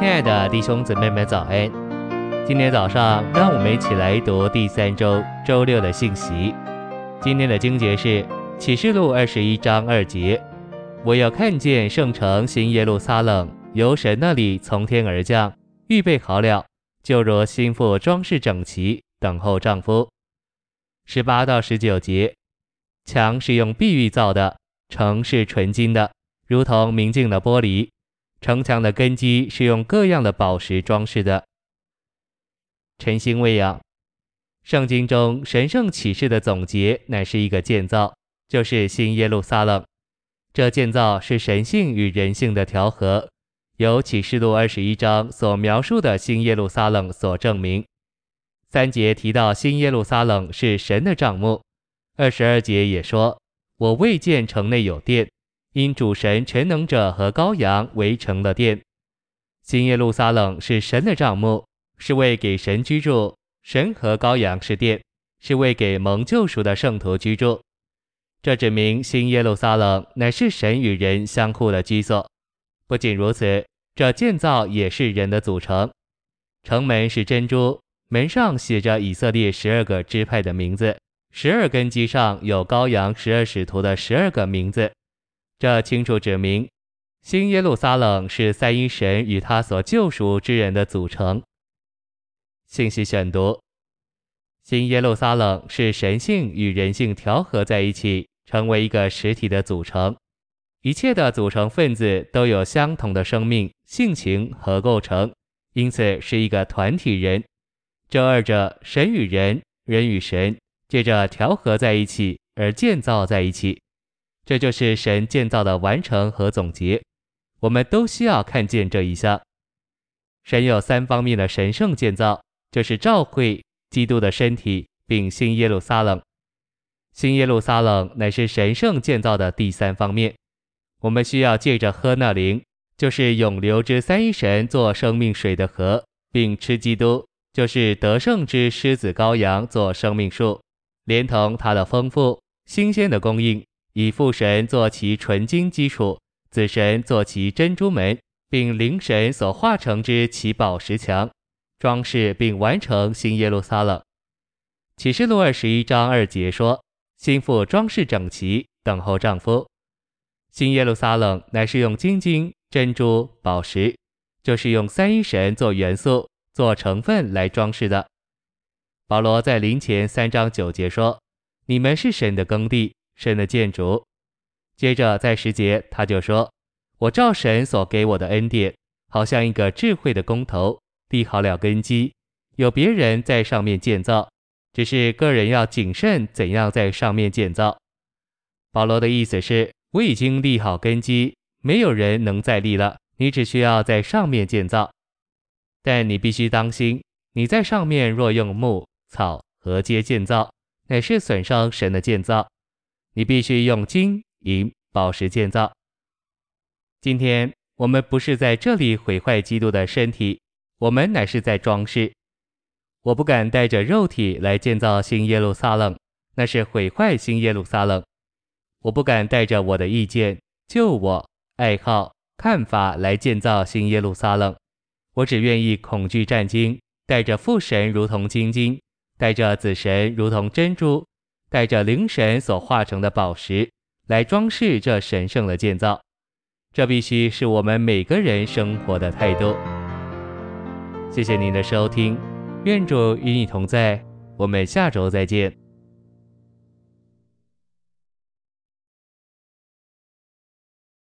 亲爱的弟兄姊妹们，早安！今天早上，让我们一起来读第三周周六的信息。今天的经节是启示录二十一章二节：“我要看见圣城新耶路撒冷由神那里从天而降，预备好了，就如新妇装饰整齐，等候丈夫。”十八到十九节：“墙是用碧玉造的，城是纯金的，如同明镜的玻璃。”城墙的根基是用各样的宝石装饰的。晨星喂养，圣经中神圣启示的总结乃是一个建造，就是新耶路撒冷。这建造是神性与人性的调和，由启示录二十一章所描述的新耶路撒冷所证明。三节提到新耶路撒冷是神的帐幕，二十二节也说：“我未见城内有殿。”因主神全能者和羔羊围成了殿，新耶路撒冷是神的帐幕，是为给神居住；神和羔羊是殿，是为给蒙救赎的圣徒居住。这指明新耶路撒冷乃是神与人相互的居所。不仅如此，这建造也是人的组成。城门是珍珠，门上写着以色列十二个支派的名字，十二根基上有羔羊十二使徒的十二个名字。这清楚指明，新耶路撒冷是三一神与他所救赎之人的组成。信息选读：新耶路撒冷是神性与人性调和在一起，成为一个实体的组成。一切的组成分子都有相同的生命、性情和构成，因此是一个团体人。这二者，神与人、人与神，借着调和在一起而建造在一起。这就是神建造的完成和总结，我们都需要看见这一项。神有三方面的神圣建造，就是教会、基督的身体，并新耶路撒冷。新耶路撒冷乃是神圣建造的第三方面。我们需要借着喝那灵，就是永流之三一神做生命水的河，并吃基督，就是得胜之狮子羔羊做生命树，连同它的丰富、新鲜的供应。以父神作其纯金基础，子神作其珍珠门，并灵神所化成之其宝石墙，装饰并完成新耶路撒冷。启示录二十一章二节说：“新妇装饰整齐，等候丈夫。”新耶路撒冷乃是用金晶、珍珠、宝石，就是用三一神做元素、做成分来装饰的。保罗在林前三章九节说：“你们是神的耕地。”神的建筑，接着在十节他就说：“我照神所给我的恩典，好像一个智慧的工头，立好了根基，有别人在上面建造，只是个人要谨慎怎样在上面建造。”保罗的意思是：我已经立好根基，没有人能再立了，你只需要在上面建造，但你必须当心，你在上面若用木、草和秸建造，乃是损伤神的建造。你必须用金银宝石建造。今天我们不是在这里毁坏基督的身体，我们乃是在装饰。我不敢带着肉体来建造新耶路撒冷，那是毁坏新耶路撒冷。我不敢带着我的意见、就我爱好、看法来建造新耶路撒冷。我只愿意恐惧战兢，带着父神如同金金，带着子神如同珍珠。带着灵神所化成的宝石来装饰这神圣的建造，这必须是我们每个人生活的态度。谢谢您的收听，愿主与你同在，我们下周再见。